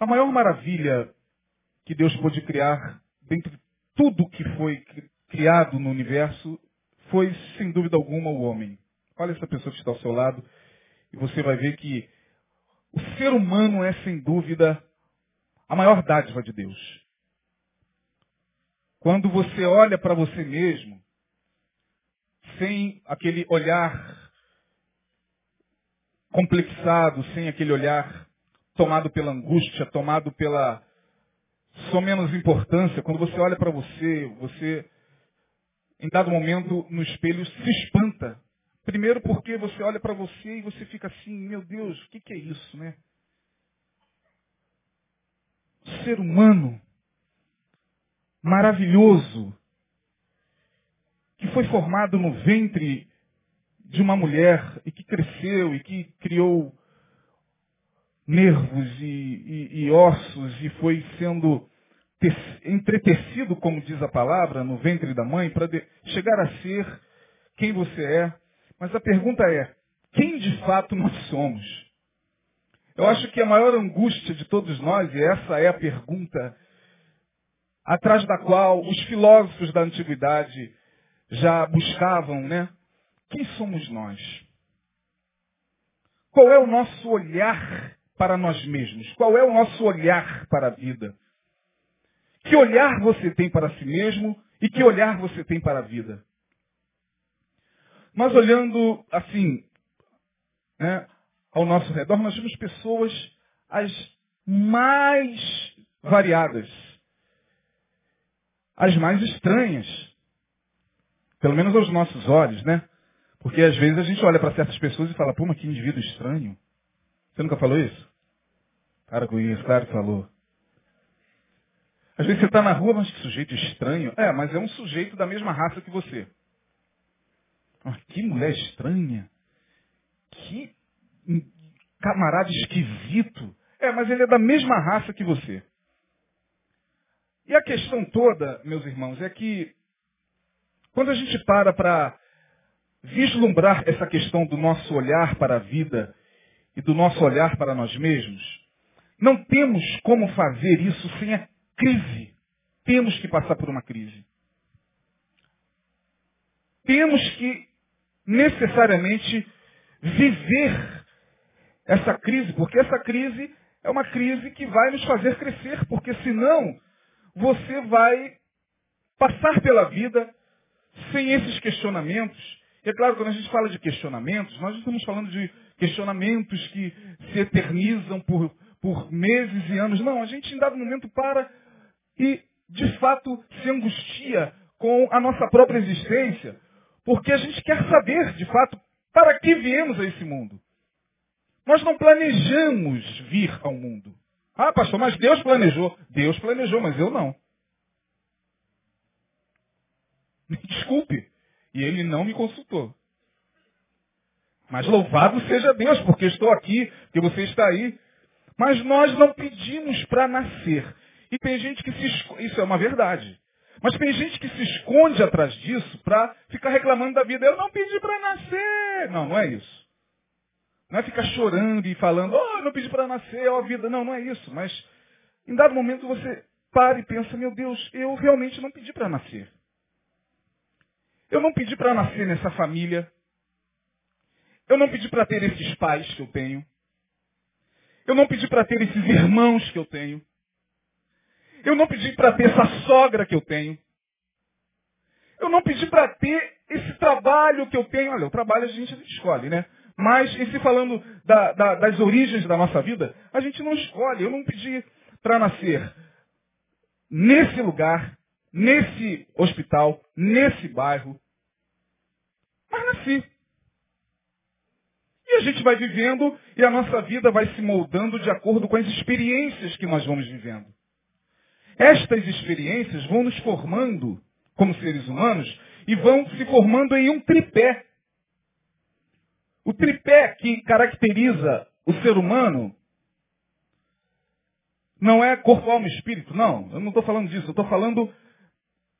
A maior maravilha que Deus pôde criar, dentre tudo que foi criado no universo, foi, sem dúvida alguma, o homem. Olha essa pessoa que está ao seu lado e você vai ver que o ser humano é, sem dúvida, a maior dádiva de Deus. Quando você olha para você mesmo, sem aquele olhar complexado, sem aquele olhar tomado pela angústia, tomado pela só menos importância, quando você olha para você, você, em dado momento, no espelho, se espanta. Primeiro porque você olha para você e você fica assim, meu Deus, o que, que é isso, né? Ser humano maravilhoso, que foi formado no ventre de uma mulher e que cresceu e que criou nervos e, e, e ossos e foi sendo entretecido, como diz a palavra, no ventre da mãe, para chegar a ser quem você é. Mas a pergunta é, quem de fato nós somos? Eu acho que a maior angústia de todos nós, e essa é a pergunta atrás da qual os filósofos da antiguidade já buscavam, né? Quem somos nós? Qual é o nosso olhar para nós mesmos? Qual é o nosso olhar para a vida? Que olhar você tem para si mesmo e que olhar você tem para a vida? Nós olhando assim, né, ao nosso redor, nós vemos pessoas as mais variadas, as mais estranhas, pelo menos aos nossos olhos, né? Porque às vezes a gente olha para certas pessoas e fala, pô, mas que indivíduo estranho. Você nunca falou isso? Isso, claro que falou. Às vezes você está na rua, mas que sujeito estranho. É, mas é um sujeito da mesma raça que você. Ah, que mulher estranha. Que camarada esquisito. É, mas ele é da mesma raça que você. E a questão toda, meus irmãos, é que quando a gente para para vislumbrar essa questão do nosso olhar para a vida e do nosso olhar para nós mesmos, não temos como fazer isso sem a crise. Temos que passar por uma crise. Temos que necessariamente viver essa crise, porque essa crise é uma crise que vai nos fazer crescer, porque senão você vai passar pela vida sem esses questionamentos. E é claro, quando a gente fala de questionamentos, nós estamos falando de questionamentos que se eternizam por, por meses e anos. Não, a gente em dado momento para e, de fato, se angustia com a nossa própria existência, porque a gente quer saber, de fato, para que viemos a esse mundo. Nós não planejamos vir ao mundo. Ah, pastor, mas Deus planejou. Deus planejou, mas eu não. Me desculpe. E ele não me consultou. Mas louvado seja Deus, porque estou aqui, que você está aí. Mas nós não pedimos para nascer. E tem gente que se esconde. Isso é uma verdade. Mas tem gente que se esconde atrás disso para ficar reclamando da vida. Eu não pedi para nascer. Não, não é isso. Não é ficar chorando e falando, oh, eu não pedi para nascer, ó a vida. Não, não é isso. Mas em dado momento você para e pensa, meu Deus, eu realmente não pedi para nascer. Eu não pedi para nascer nessa família. Eu não pedi para ter esses pais que eu tenho. Eu não pedi para ter esses irmãos que eu tenho. Eu não pedi para ter essa sogra que eu tenho. Eu não pedi para ter esse trabalho que eu tenho. Olha, o trabalho a gente escolhe, né? Mas, em se falando da, da, das origens da nossa vida, a gente não escolhe. Eu não pedi para nascer nesse lugar, nesse hospital, nesse bairro. Mas nasci. E a gente vai vivendo e a nossa vida vai se moldando de acordo com as experiências que nós vamos vivendo. Estas experiências vão nos formando como seres humanos e vão se formando em um tripé. O tripé que caracteriza o ser humano não é corpo, alma e espírito, não. Eu não estou falando disso. Eu estou falando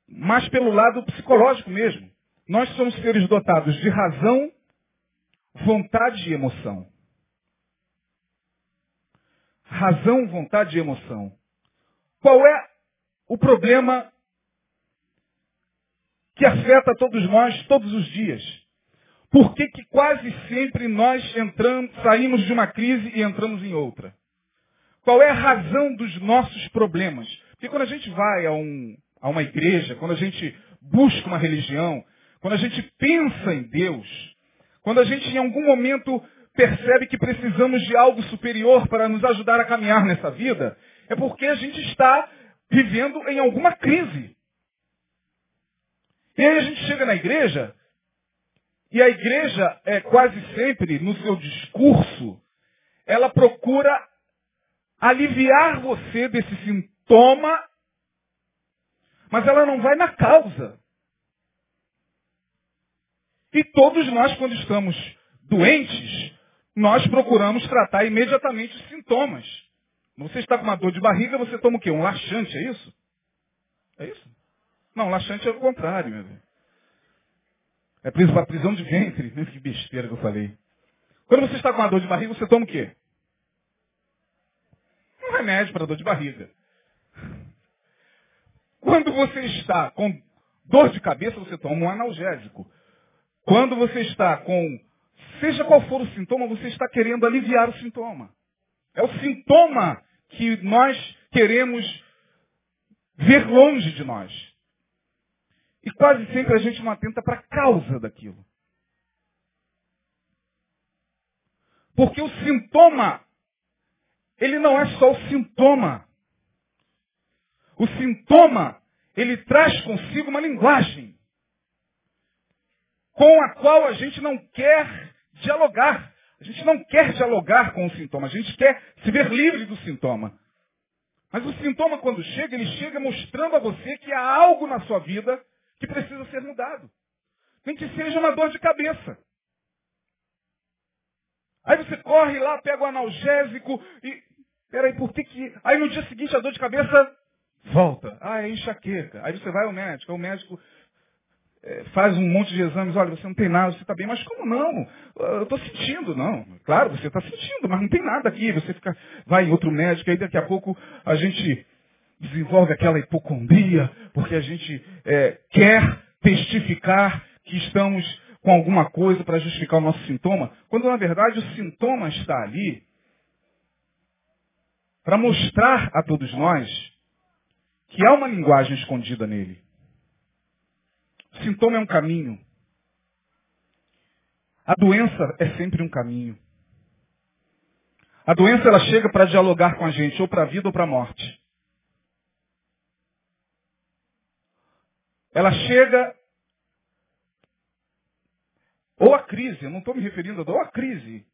mais pelo lado psicológico mesmo. Nós somos seres dotados de razão, vontade e emoção. razão, vontade e emoção. Qual é o problema que afeta todos nós todos os dias? Por que, que quase sempre nós entramos, saímos de uma crise e entramos em outra? Qual é a razão dos nossos problemas? Porque quando a gente vai a, um, a uma igreja, quando a gente busca uma religião, quando a gente pensa em Deus, quando a gente em algum momento percebe que precisamos de algo superior para nos ajudar a caminhar nessa vida, é porque a gente está vivendo em alguma crise. E aí a gente chega na igreja, e a igreja é quase sempre, no seu discurso, ela procura aliviar você desse sintoma, mas ela não vai na causa. E todos nós, quando estamos doentes, nós procuramos tratar imediatamente os sintomas. Você está com uma dor de barriga, você toma o quê? Um laxante, é isso? É isso? Não, laxante é o contrário, meu. É prisão, prisão de ventre. Que besteira que eu falei. Quando você está com uma dor de barriga, você toma o quê? Um remédio para dor de barriga. Quando você está com dor de cabeça, você toma um analgésico. Quando você está com, seja qual for o sintoma, você está querendo aliviar o sintoma. É o sintoma que nós queremos ver longe de nós. E quase sempre a gente não atenta para a causa daquilo. Porque o sintoma, ele não é só o sintoma. O sintoma, ele traz consigo uma linguagem com a qual a gente não quer dialogar. A gente não quer dialogar com o sintoma, a gente quer se ver livre do sintoma. Mas o sintoma, quando chega, ele chega mostrando a você que há algo na sua vida que precisa ser mudado. Nem que seja uma dor de cabeça. Aí você corre lá, pega o analgésico e. Peraí, por que que. Aí no dia seguinte a dor de cabeça volta. Ah, é enxaqueca. Aí você vai ao médico, o médico é, faz um monte de exames, olha, você não tem nada, você está bem, mas como não? Eu estou sentindo, não. Claro, você está sentindo, mas não tem nada aqui. Você fica, vai em outro médico, aí daqui a pouco a gente desenvolve aquela hipocondria, porque a gente é, quer testificar que estamos com alguma coisa para justificar o nosso sintoma, quando na verdade o sintoma está ali para mostrar a todos nós que há uma linguagem escondida nele. O sintoma é um caminho. A doença é sempre um caminho. A doença ela chega para dialogar com a gente, ou para a vida ou para a morte. Ela chega ou a crise, eu não estou me referindo a dor, ou a crise,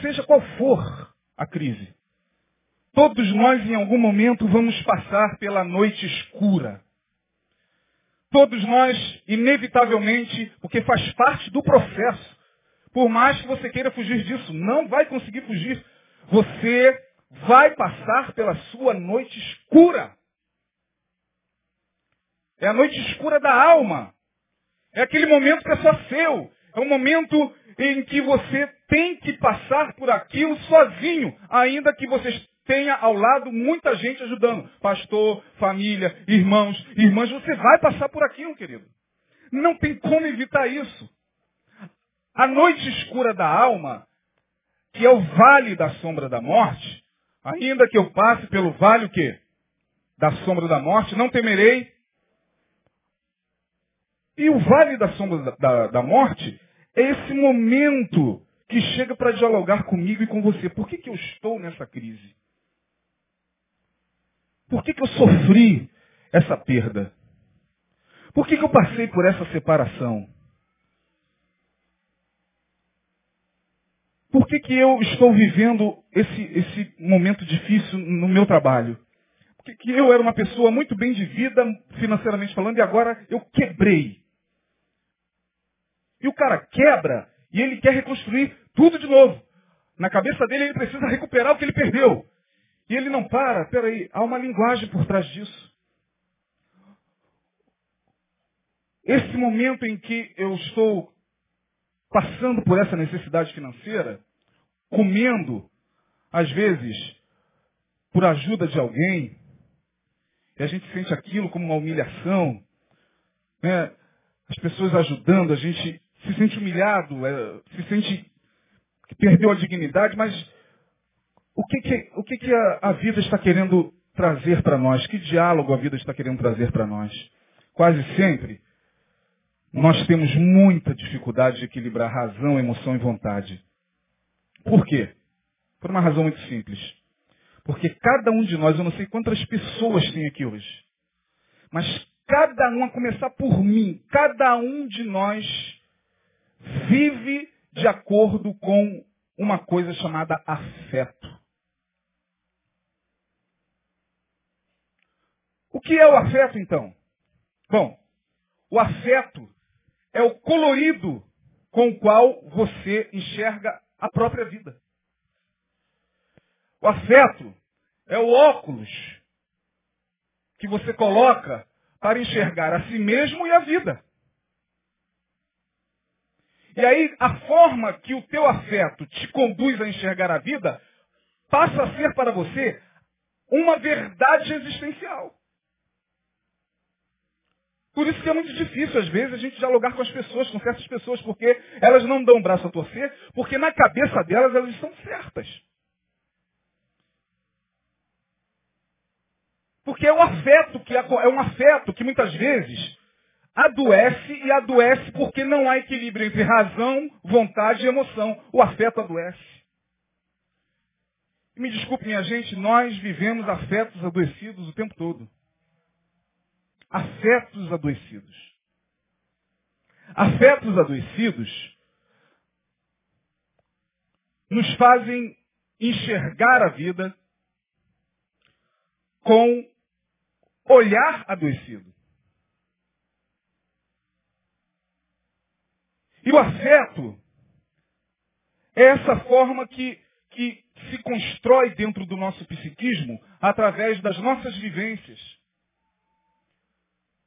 seja qual for a crise. Todos nós em algum momento vamos passar pela noite escura. Todos nós, inevitavelmente, porque faz parte do processo. Por mais que você queira fugir disso, não vai conseguir fugir. Você vai passar pela sua noite escura. É a noite escura da alma. É aquele momento que é só seu. É um momento em que você tem que passar por aquilo sozinho, ainda que você tenha ao lado muita gente ajudando. Pastor, família, irmãos, irmãs, você vai passar por aquilo, querido. Não tem como evitar isso. A noite escura da alma, que é o vale da sombra da morte, ainda que eu passe pelo vale o quê? Da sombra da morte, não temerei. E o vale da sombra da, da, da morte é esse momento que chega para dialogar comigo e com você. Por que, que eu estou nessa crise? Por que, que eu sofri essa perda? Por que, que eu passei por essa separação? Por que, que eu estou vivendo esse, esse momento difícil no meu trabalho? Porque que eu era uma pessoa muito bem de vida, financeiramente falando, e agora eu quebrei. E o cara quebra e ele quer reconstruir tudo de novo. Na cabeça dele ele precisa recuperar o que ele perdeu. E ele não para, peraí, há uma linguagem por trás disso. Esse momento em que eu estou passando por essa necessidade financeira, comendo, às vezes, por ajuda de alguém, e a gente sente aquilo como uma humilhação, né? as pessoas ajudando, a gente se sente humilhado, é, se sente que perdeu a dignidade, mas o que, que, o que, que a, a vida está querendo trazer para nós? Que diálogo a vida está querendo trazer para nós? Quase sempre, nós temos muita dificuldade de equilibrar razão, emoção e vontade. Por quê? Por uma razão muito simples. Porque cada um de nós, eu não sei quantas pessoas tem aqui hoje, mas cada um, a começar por mim, cada um de nós vive de acordo com uma coisa chamada afeto. Que é o afeto, então? Bom, o afeto é o colorido com o qual você enxerga a própria vida. O afeto é o óculos que você coloca para enxergar a si mesmo e a vida. E aí a forma que o teu afeto te conduz a enxergar a vida passa a ser para você uma verdade existencial. Por isso que é muito difícil, às vezes, a gente dialogar com as pessoas, com certas pessoas, porque elas não dão um braço a torcer, porque na cabeça delas elas estão certas. Porque é um afeto que é um afeto que muitas vezes adoece e adoece porque não há equilíbrio entre razão, vontade e emoção. O afeto adoece. Me desculpe, minha gente, nós vivemos afetos adoecidos o tempo todo. Afetos adoecidos. Afetos adoecidos nos fazem enxergar a vida com olhar adoecido. E o afeto é essa forma que, que se constrói dentro do nosso psiquismo através das nossas vivências.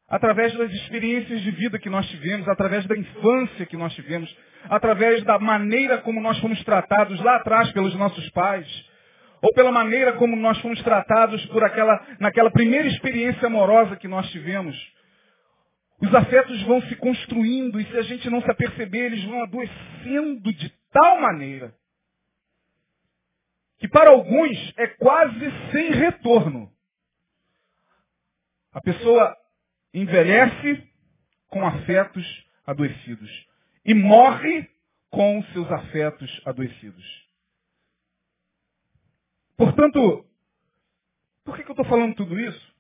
Através das experiências de vida que nós tivemos, através da infância que nós tivemos, através da maneira como nós fomos tratados lá atrás pelos nossos pais, ou pela maneira como nós fomos tratados por aquela, naquela primeira experiência amorosa que nós tivemos. Os afetos vão se construindo e se a gente não se aperceber, eles vão adoecendo de tal maneira que para alguns é quase sem retorno. A pessoa envelhece com afetos adoecidos e morre com seus afetos adoecidos. Portanto, por que, eu estou falando tudo isso?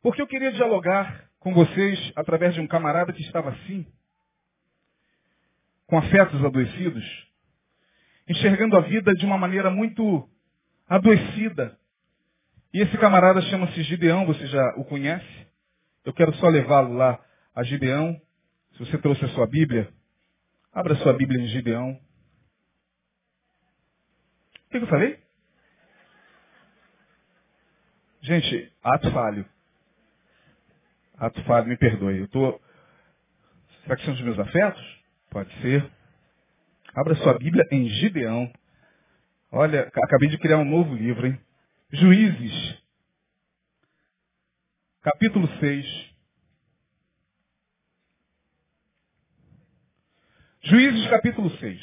Porque eu queria dialogar com vocês através de um camarada que estava assim, com afetos adoecidos, enxergando a vida de uma maneira muito adoecida. E esse camarada chama-se Gideão, você já o conhece? Eu quero só levá-lo lá a Gideão. Se você trouxe a sua Bíblia, abra sua Bíblia em Gideão. O que eu falei? Gente, ato falho. Ato falho, me perdoe. Eu tô... Será que são os meus afetos? Pode ser. Abra sua Bíblia em Gideão. Olha, acabei de criar um novo livro, hein? Juízes. Capítulo 6. Juízes capítulo 6.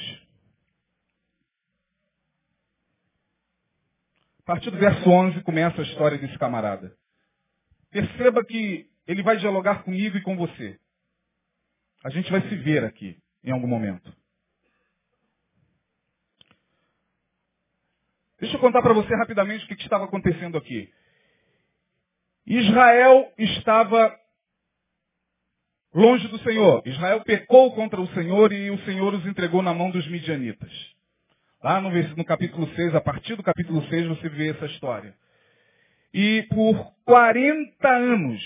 A partir do verso 11 começa a história desse camarada. Perceba que ele vai dialogar comigo e com você. A gente vai se ver aqui em algum momento. Deixa eu contar para você rapidamente o que, que estava acontecendo aqui. Israel estava longe do Senhor. Israel pecou contra o Senhor e o Senhor os entregou na mão dos midianitas. Lá no, no capítulo 6, a partir do capítulo 6, você vê essa história. E por 40 anos,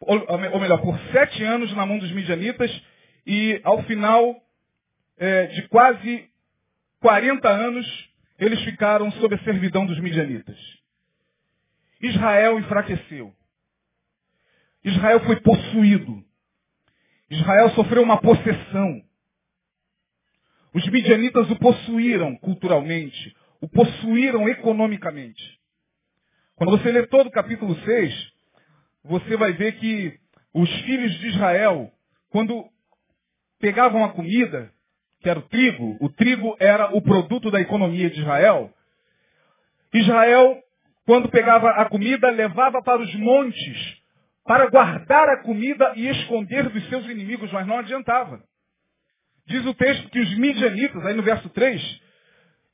ou melhor, por sete anos na mão dos midianitas, e ao final é, de quase 40 anos, eles ficaram sob a servidão dos midianitas. Israel enfraqueceu. Israel foi possuído. Israel sofreu uma possessão. Os midianitas o possuíram culturalmente, o possuíram economicamente. Quando você lê todo o capítulo 6, você vai ver que os filhos de Israel, quando pegavam a comida, que era o trigo, o trigo era o produto da economia de Israel, Israel, quando pegava a comida, levava para os montes para guardar a comida e esconder dos seus inimigos, mas não adiantava. Diz o texto que os midianitas, aí no verso 3,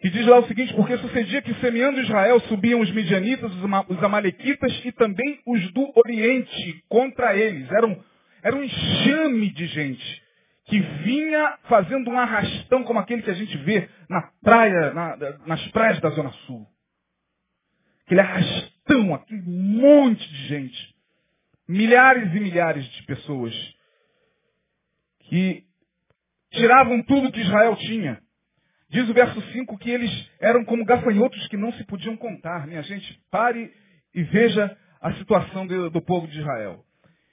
que diz lá o seguinte, porque sucedia que semeando Israel subiam os midianitas, os amalequitas e também os do Oriente contra eles. Era um, era um enxame de gente que vinha fazendo um arrastão como aquele que a gente vê na praia, na, nas praias da Zona Sul. Aquele arrastão, aquele monte de gente milhares e milhares de pessoas que tiravam tudo que Israel tinha. Diz o verso 5 que eles eram como gafanhotos que não se podiam contar. Minha gente, pare e veja a situação do, do povo de Israel.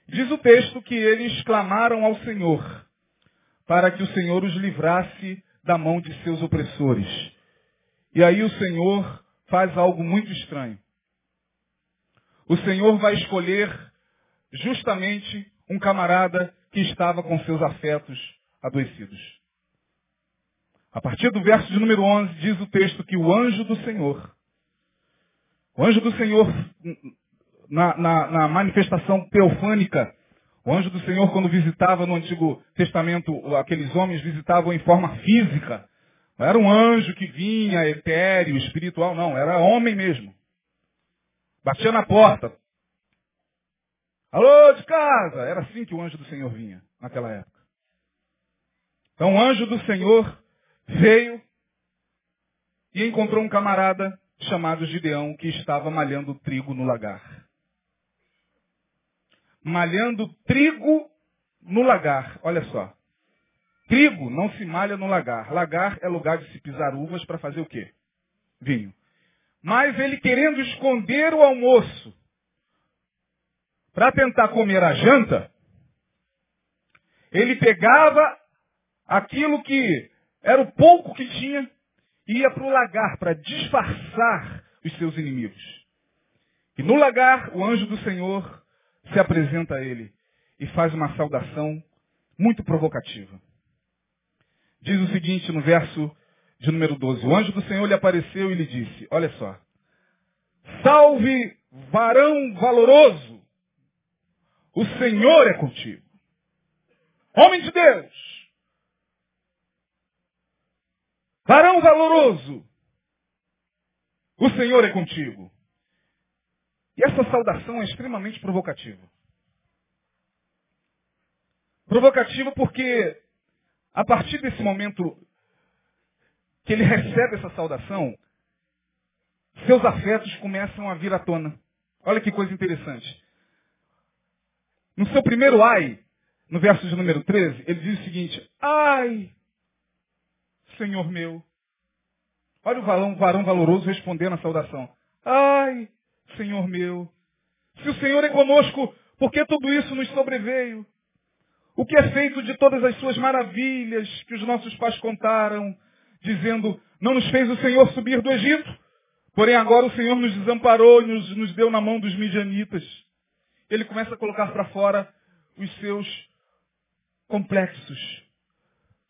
Diz o texto que eles clamaram ao Senhor para que o Senhor os livrasse da mão de seus opressores. E aí o Senhor faz algo muito estranho. O Senhor vai escolher justamente um camarada que estava com seus afetos adoecidos. A partir do verso de número 11, diz o texto que o anjo do Senhor, o anjo do Senhor, na, na, na manifestação teofânica, o anjo do Senhor, quando visitava no Antigo Testamento, aqueles homens visitavam em forma física. Não era um anjo que vinha, etéreo, espiritual, não, era homem mesmo. Batia na porta, Alô, de casa! Era assim que o anjo do Senhor vinha naquela época. Então o anjo do Senhor veio e encontrou um camarada chamado Gideão que estava malhando trigo no lagar. Malhando trigo no lagar. Olha só. Trigo não se malha no lagar. Lagar é lugar de se pisar uvas para fazer o quê? Vinho. Mas ele querendo esconder o almoço, para tentar comer a janta, ele pegava aquilo que era o pouco que tinha e ia para o lagar para disfarçar os seus inimigos. E no lagar, o anjo do Senhor se apresenta a ele e faz uma saudação muito provocativa. Diz o seguinte no verso de número 12: O anjo do Senhor lhe apareceu e lhe disse: Olha só, salve varão valoroso, o Senhor é contigo. Homem de Deus. Varão valoroso. O Senhor é contigo. E essa saudação é extremamente provocativa. Provocativa porque, a partir desse momento que ele recebe essa saudação, seus afetos começam a vir à tona. Olha que coisa interessante. No seu primeiro ai, no verso de número 13, ele diz o seguinte, ai, Senhor meu. Olha o varão, varão valoroso respondendo a saudação. Ai, Senhor meu. Se o Senhor é conosco, por que tudo isso nos sobreveio? O que é feito de todas as suas maravilhas que os nossos pais contaram, dizendo, não nos fez o Senhor subir do Egito, porém agora o Senhor nos desamparou e nos, nos deu na mão dos midianitas ele começa a colocar para fora os seus complexos.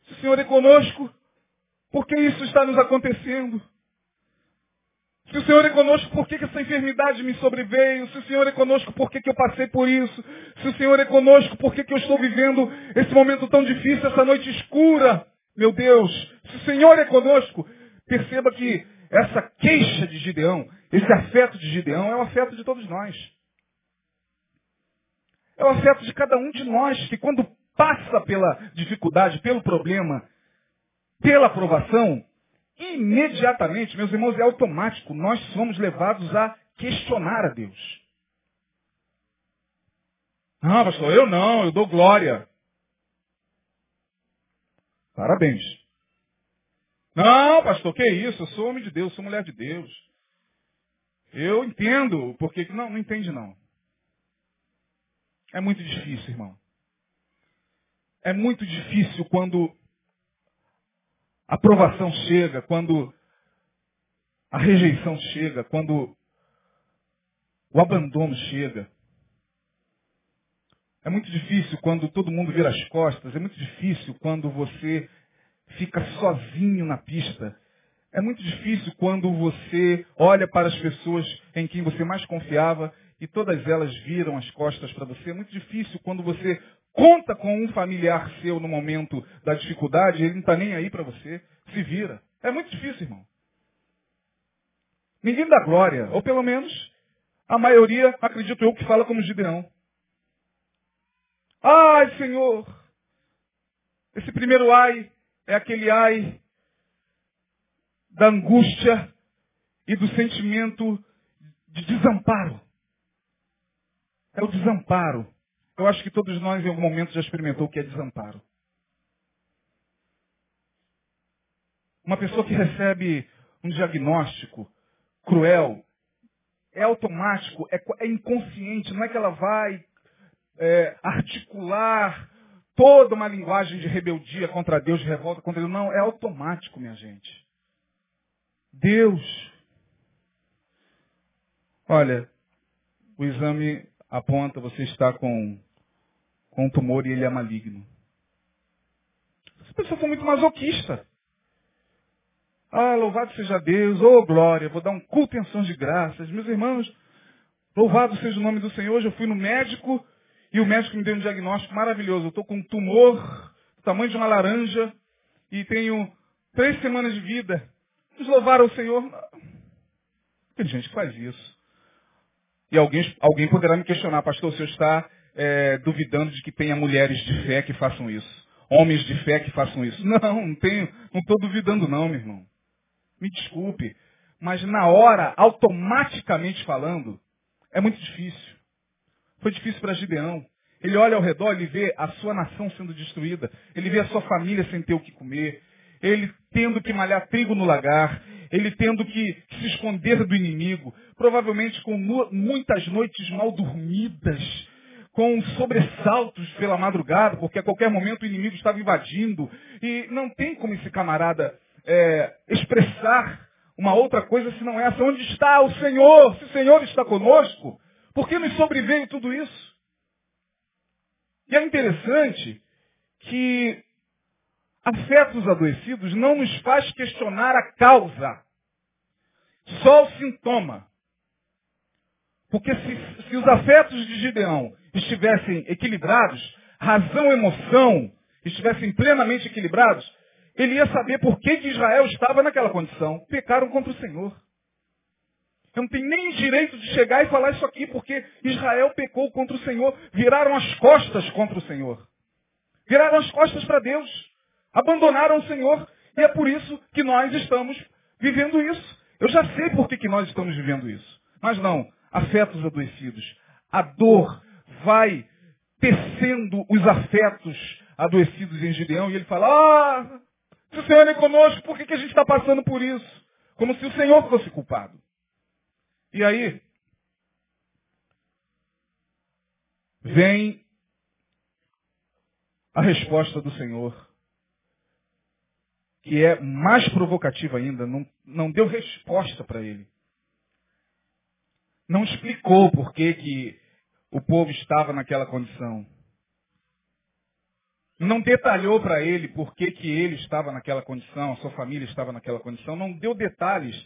Se o Senhor é conosco, por que isso está nos acontecendo? Se o Senhor é conosco, por que, que essa enfermidade me sobreveio? Se o Senhor é conosco, por que, que eu passei por isso? Se o Senhor é conosco, por que, que eu estou vivendo esse momento tão difícil, essa noite escura? Meu Deus, se o Senhor é conosco, perceba que essa queixa de Gideão, esse afeto de Gideão é o afeto de todos nós. É o afeto de cada um de nós que quando passa pela dificuldade, pelo problema, pela aprovação, imediatamente, meus irmãos, é automático, nós somos levados a questionar a Deus. Não, pastor, eu não, eu dou glória. Parabéns. Não, pastor, que isso? Eu sou homem de Deus, sou mulher de Deus. Eu entendo, porque não, não entende não. É muito difícil, irmão. É muito difícil quando a aprovação chega, quando a rejeição chega, quando o abandono chega. É muito difícil quando todo mundo vira as costas, é muito difícil quando você fica sozinho na pista. É muito difícil quando você olha para as pessoas em quem você mais confiava e todas elas viram as costas para você. É muito difícil quando você conta com um familiar seu no momento da dificuldade ele não está nem aí para você. Se vira. É muito difícil, irmão. Ninguém dá glória, ou pelo menos a maioria, acredito eu, que fala como Gideão. Ai, Senhor! Esse primeiro ai é aquele ai da angústia e do sentimento de desamparo. É o desamparo. Eu acho que todos nós em algum momento já experimentou o que é desamparo. Uma pessoa que recebe um diagnóstico cruel, é automático, é, é inconsciente, não é que ela vai é, articular toda uma linguagem de rebeldia contra Deus, de revolta contra Deus. Não, é automático, minha gente. Deus. Olha, o exame aponta, você está com, com um tumor e ele é maligno. Essa pessoa foi muito masoquista. Ah, louvado seja Deus, oh glória, vou dar um culto em ações de graças. Meus irmãos, louvado seja o nome do Senhor. Hoje eu fui no médico e o médico me deu um diagnóstico maravilhoso. Eu estou com um tumor do tamanho de uma laranja e tenho três semanas de vida. Vamos louvar ao Senhor. Tem gente que faz isso. E alguém, alguém poderá me questionar, pastor, o senhor está é, duvidando de que tenha mulheres de fé que façam isso? Homens de fé que façam isso? Não, não tenho, não estou duvidando não, meu irmão. Me desculpe, mas na hora, automaticamente falando, é muito difícil. Foi difícil para Gideão. Ele olha ao redor, ele vê a sua nação sendo destruída, ele vê a sua família sem ter o que comer, ele tendo que malhar trigo no lagar, ele tendo que se esconder do inimigo, provavelmente com muitas noites mal dormidas, com sobressaltos pela madrugada, porque a qualquer momento o inimigo estava invadindo, e não tem como esse camarada é, expressar uma outra coisa se não essa. Onde está o Senhor? Se o Senhor está conosco, por que nos sobreveio tudo isso? E é interessante que afetos adoecidos não nos faz questionar a causa, só o sintoma. Porque se, se os afetos de Gideão estivessem equilibrados, razão e emoção estivessem plenamente equilibrados, ele ia saber por que, que Israel estava naquela condição. Pecaram contra o Senhor. Eu não tenho nem direito de chegar e falar isso aqui, porque Israel pecou contra o Senhor. Viraram as costas contra o Senhor. Viraram as costas para Deus. Abandonaram o Senhor. E é por isso que nós estamos vivendo isso. Eu já sei por que, que nós estamos vivendo isso. Mas não, afetos adoecidos. A dor vai tecendo os afetos adoecidos em Gideão e ele fala, ah, se o Senhor é conosco, por que, que a gente está passando por isso? Como se o Senhor fosse culpado. E aí, vem a resposta do Senhor, que é mais provocativa ainda, não, não deu resposta para ele. Não explicou por que, que o povo estava naquela condição não detalhou para ele por que, que ele estava naquela condição, a sua família estava naquela condição, não deu detalhes.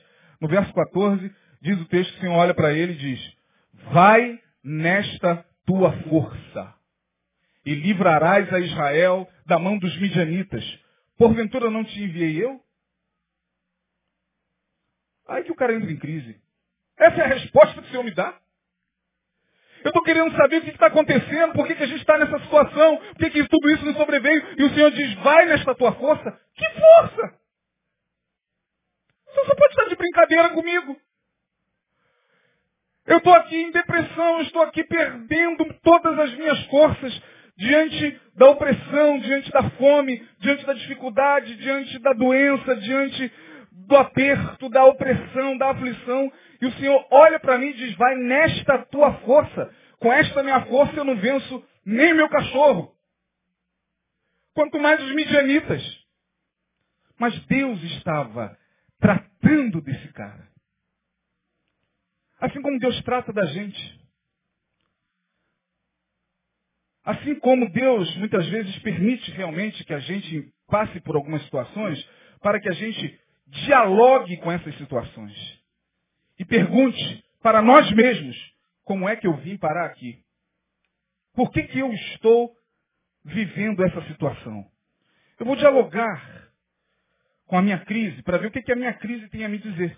No verso 14, diz o texto que o Senhor olha para ele e diz, vai nesta tua força e livrarás a Israel da mão dos midianitas. Porventura não te enviei eu? Aí que o cara entra em crise. Essa é a resposta que o Senhor me dá. Eu estou querendo saber o que está acontecendo, por que, que a gente está nessa situação, por que, que tudo isso nos sobreveio. E o Senhor diz, vai nesta tua força. Que força? Você só pode estar de brincadeira comigo. Eu estou aqui em depressão, estou aqui perdendo todas as minhas forças diante da opressão, diante da fome, diante da dificuldade, diante da doença, diante do aperto, da opressão, da aflição. E o Senhor olha para mim e diz, vai nesta tua força. Com esta minha força eu não venço nem meu cachorro. Quanto mais os midianitas. Mas Deus estava tratando desse cara. Assim como Deus trata da gente. Assim como Deus muitas vezes permite realmente que a gente passe por algumas situações para que a gente dialogue com essas situações. E pergunte para nós mesmos como é que eu vim parar aqui. Por que, que eu estou vivendo essa situação? Eu vou dialogar com a minha crise para ver o que, que a minha crise tem a me dizer.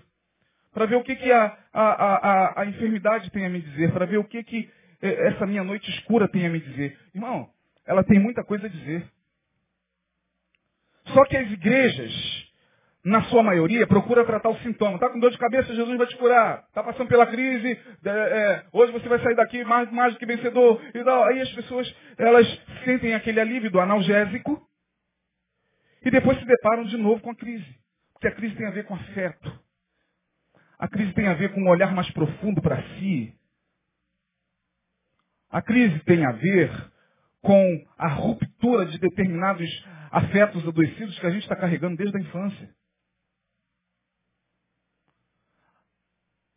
Para ver o que, que a, a, a, a, enfermidade tem a me dizer. Para ver o que, que essa minha noite escura tem a me dizer. Irmão, ela tem muita coisa a dizer. Só que as igrejas, na sua maioria, procura tratar o sintoma. Está com dor de cabeça, Jesus vai te curar. Está passando pela crise, é, é, hoje você vai sair daqui mais, mais do que vencedor. E tal. Aí as pessoas, elas sentem aquele alívio do analgésico e depois se deparam de novo com a crise. Porque a crise tem a ver com afeto. A crise tem a ver com um olhar mais profundo para si. A crise tem a ver com a ruptura de determinados afetos adoecidos que a gente está carregando desde a infância.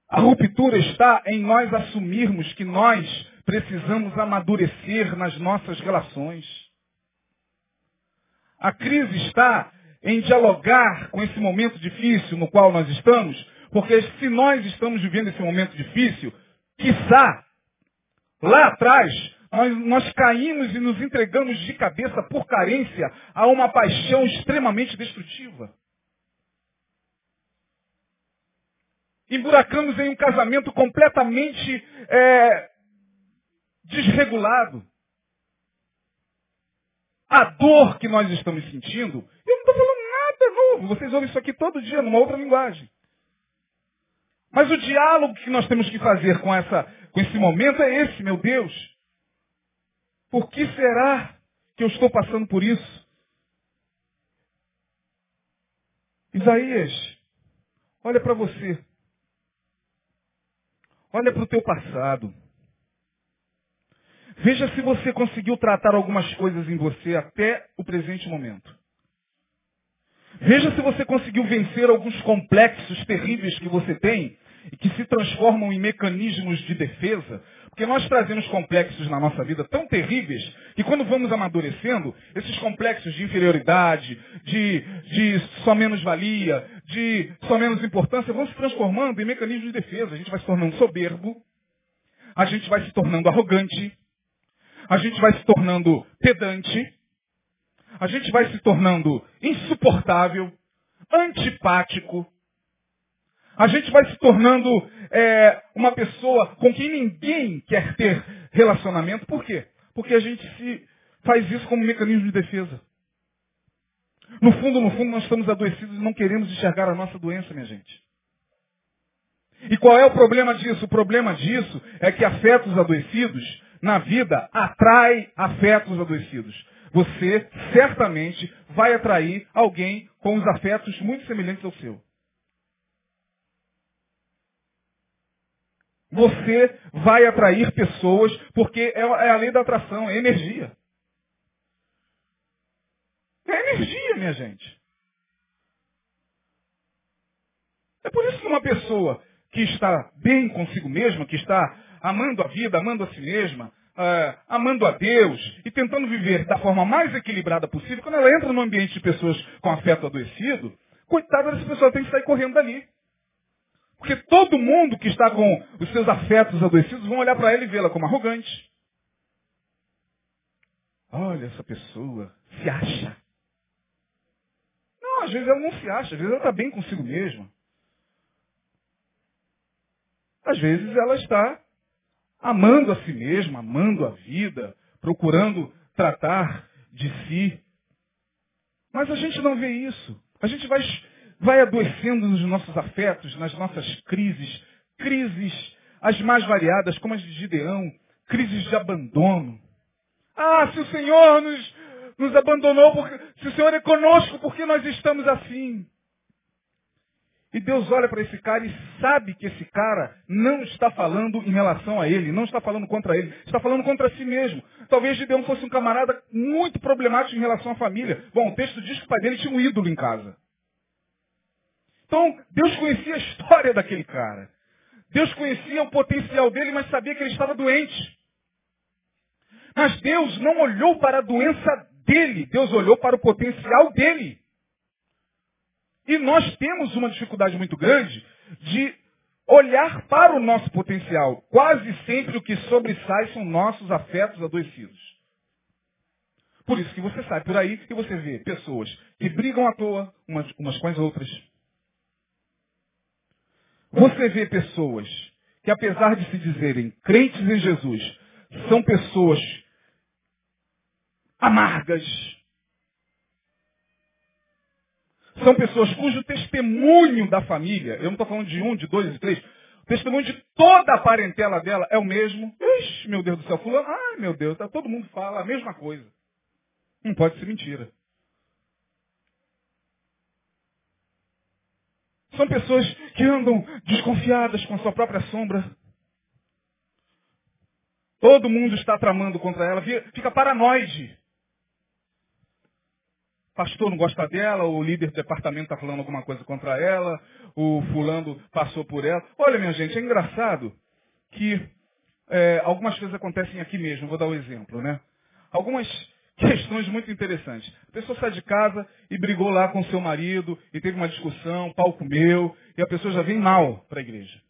A ruptura está em nós assumirmos que nós precisamos amadurecer nas nossas relações. A crise está em dialogar com esse momento difícil no qual nós estamos, porque se nós estamos vivendo esse momento difícil, quiçá, lá atrás, nós, nós caímos e nos entregamos de cabeça por carência a uma paixão extremamente destrutiva. emburacamos em um casamento completamente é, desregulado. A dor que nós estamos sentindo, eu não estou falando nada novo, vocês ouvem isso aqui todo dia, numa outra linguagem. Mas o diálogo que nós temos que fazer com, essa, com esse momento é esse, meu Deus. Por que será que eu estou passando por isso? Isaías, olha para você. Olha para o teu passado. Veja se você conseguiu tratar algumas coisas em você até o presente momento. Veja se você conseguiu vencer alguns complexos terríveis que você tem e que se transformam em mecanismos de defesa porque nós trazemos complexos na nossa vida tão terríveis que quando vamos amadurecendo, esses complexos de inferioridade, de, de só menos valia, de só menos importância, vão se transformando em mecanismos de defesa. A gente vai se tornando soberbo, a gente vai se tornando arrogante, a gente vai se tornando pedante, a gente vai se tornando insuportável, antipático, a gente vai se tornando é, uma pessoa com quem ninguém quer ter relacionamento. Por quê? Porque a gente se faz isso como mecanismo de defesa. No fundo, no fundo, nós estamos adoecidos e não queremos enxergar a nossa doença, minha gente. E qual é o problema disso? O problema disso é que afetos adoecidos na vida atrai afetos adoecidos. Você certamente vai atrair alguém com os afetos muito semelhantes ao seu. Você vai atrair pessoas porque é, é a lei da atração, é energia. É energia, minha gente. É por isso que uma pessoa que está bem consigo mesma, que está amando a vida, amando a si mesma, uh, amando a Deus e tentando viver da forma mais equilibrada possível, quando ela entra num ambiente de pessoas com afeto adoecido, coitada dessa pessoa tem que sair correndo dali. Porque todo mundo que está com os seus afetos adoecidos vão olhar para ela e vê-la como arrogante. Olha, essa pessoa se acha. Não, às vezes ela não se acha, às vezes ela está bem consigo mesma. Às vezes ela está amando a si mesma, amando a vida, procurando tratar de si. Mas a gente não vê isso. A gente vai vai adoecendo nos nossos afetos, nas nossas crises, crises as mais variadas, como as de Gideão, crises de abandono. Ah, se o Senhor nos, nos abandonou, porque, se o Senhor é conosco, por que nós estamos assim? E Deus olha para esse cara e sabe que esse cara não está falando em relação a ele, não está falando contra ele, está falando contra si mesmo. Talvez Gideão fosse um camarada muito problemático em relação à família. Bom, o texto diz que o pai dele tinha um ídolo em casa. Então, Deus conhecia a história daquele cara. Deus conhecia o potencial dele, mas sabia que ele estava doente. Mas Deus não olhou para a doença dele, Deus olhou para o potencial dele. E nós temos uma dificuldade muito grande de olhar para o nosso potencial. Quase sempre o que sobressai são nossos afetos adoecidos. Por isso que você sai por aí e você vê pessoas que brigam à toa umas, umas com as outras. Você vê pessoas que, apesar de se dizerem crentes em Jesus, são pessoas amargas. São pessoas cujo testemunho da família, eu não estou falando de um, de dois, de três, o testemunho de toda a parentela dela é o mesmo. Ixi, meu Deus do céu, fulano, ai meu Deus, tá, todo mundo fala a mesma coisa. Não pode ser mentira. São pessoas que andam desconfiadas com a sua própria sombra. Todo mundo está tramando contra ela, fica paranoide pastor não gosta dela, o líder do departamento está falando alguma coisa contra ela, o fulano passou por ela. Olha, minha gente, é engraçado que é, algumas coisas acontecem aqui mesmo, vou dar um exemplo, né? Algumas questões muito interessantes. A pessoa sai de casa e brigou lá com seu marido, e teve uma discussão, pau comeu, e a pessoa já vem mal para a igreja.